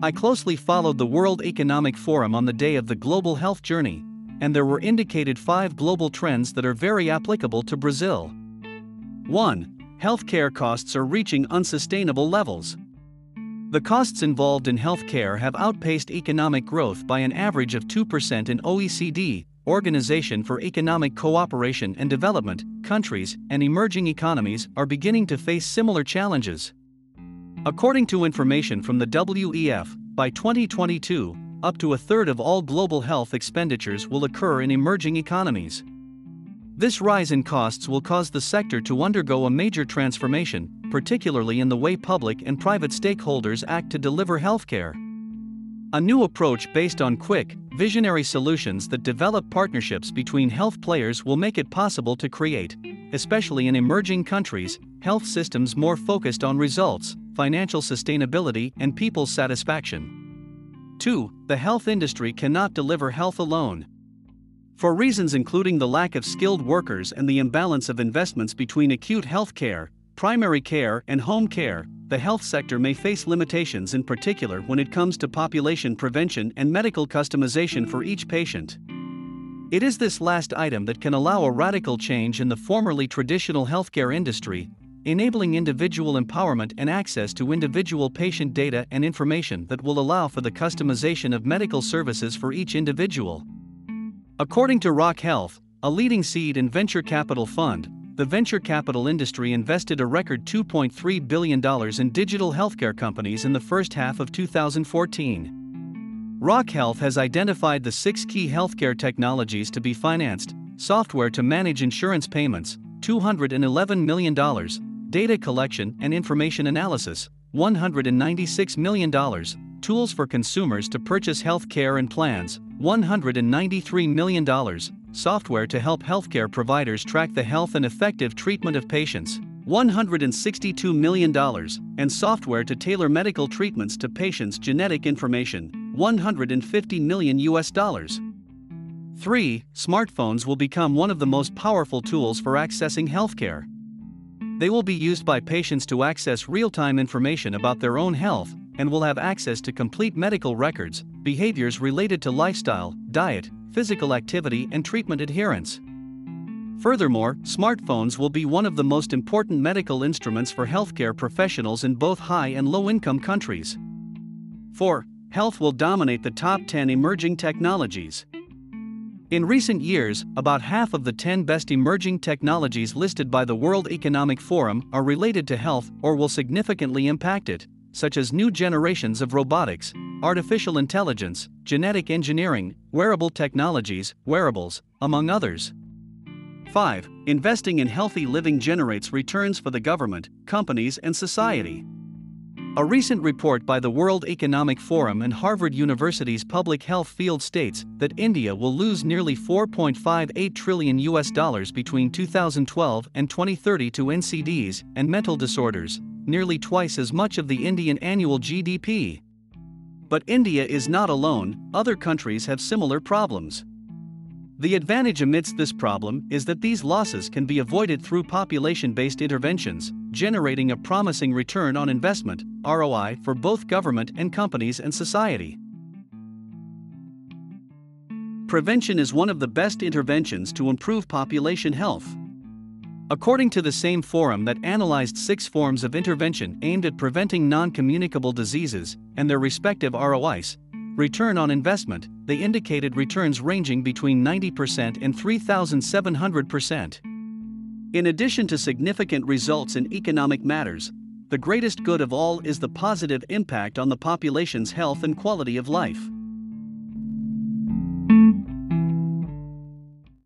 I closely followed the World Economic Forum on the day of the global health journey, and there were indicated five global trends that are very applicable to Brazil. 1. Healthcare costs are reaching unsustainable levels. The costs involved in healthcare have outpaced economic growth by an average of 2% in OECD, Organization for Economic Cooperation and Development, countries and emerging economies are beginning to face similar challenges. According to information from the WEF, by 2022, up to a third of all global health expenditures will occur in emerging economies. This rise in costs will cause the sector to undergo a major transformation, particularly in the way public and private stakeholders act to deliver healthcare. A new approach based on quick, visionary solutions that develop partnerships between health players will make it possible to create, especially in emerging countries, health systems more focused on results, financial sustainability, and people's satisfaction. 2. The health industry cannot deliver health alone. For reasons including the lack of skilled workers and the imbalance of investments between acute health care, primary care, and home care, the health sector may face limitations in particular when it comes to population prevention and medical customization for each patient. It is this last item that can allow a radical change in the formerly traditional healthcare industry, enabling individual empowerment and access to individual patient data and information that will allow for the customization of medical services for each individual. According to Rock Health, a leading seed and venture capital fund, the venture capital industry invested a record $2.3 billion in digital healthcare companies in the first half of 2014. Rock Health has identified the six key healthcare technologies to be financed software to manage insurance payments, $211 million, data collection and information analysis, $196 million, tools for consumers to purchase health care and plans, $193 million, software to help healthcare providers track the health and effective treatment of patients, $162 million, and software to tailor medical treatments to patients' genetic information, 150 million US dollars. 3. Smartphones will become one of the most powerful tools for accessing healthcare. They will be used by patients to access real time information about their own health and will have access to complete medical records, behaviors related to lifestyle, diet, physical activity, and treatment adherence. Furthermore, smartphones will be one of the most important medical instruments for healthcare professionals in both high and low income countries. 4. Health will dominate the top 10 emerging technologies. In recent years, about half of the 10 best emerging technologies listed by the World Economic Forum are related to health or will significantly impact it, such as new generations of robotics, artificial intelligence, genetic engineering, wearable technologies, wearables, among others. 5. Investing in healthy living generates returns for the government, companies, and society. A recent report by the World Economic Forum and Harvard University's public health field states that India will lose nearly 4.58 trillion US dollars between 2012 and 2030 to NCDs and mental disorders, nearly twice as much of the Indian annual GDP. But India is not alone, other countries have similar problems. The advantage amidst this problem is that these losses can be avoided through population based interventions, generating a promising return on investment ROI for both government and companies and society. Prevention is one of the best interventions to improve population health. According to the same forum that analyzed six forms of intervention aimed at preventing non communicable diseases and their respective ROIs, return on investment, they indicated returns ranging between 90% and 3,700%. In addition to significant results in economic matters, the greatest good of all is the positive impact on the population's health and quality of life.